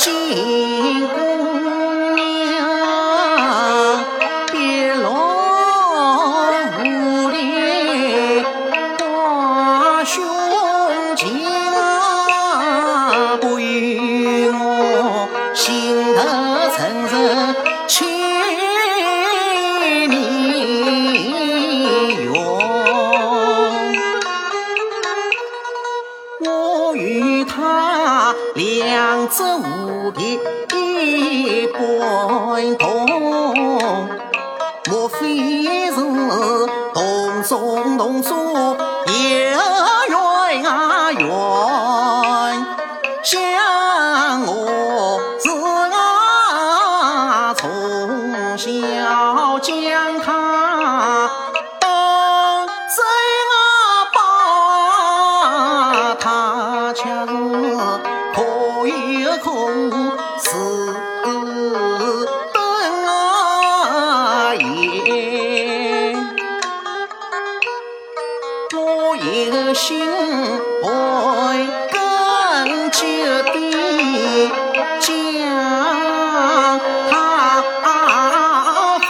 Sư 两只蝴蝶一般同，莫非是同宗同族有缘啊缘相合？有空自登啊言，我有心陪根久的将他放，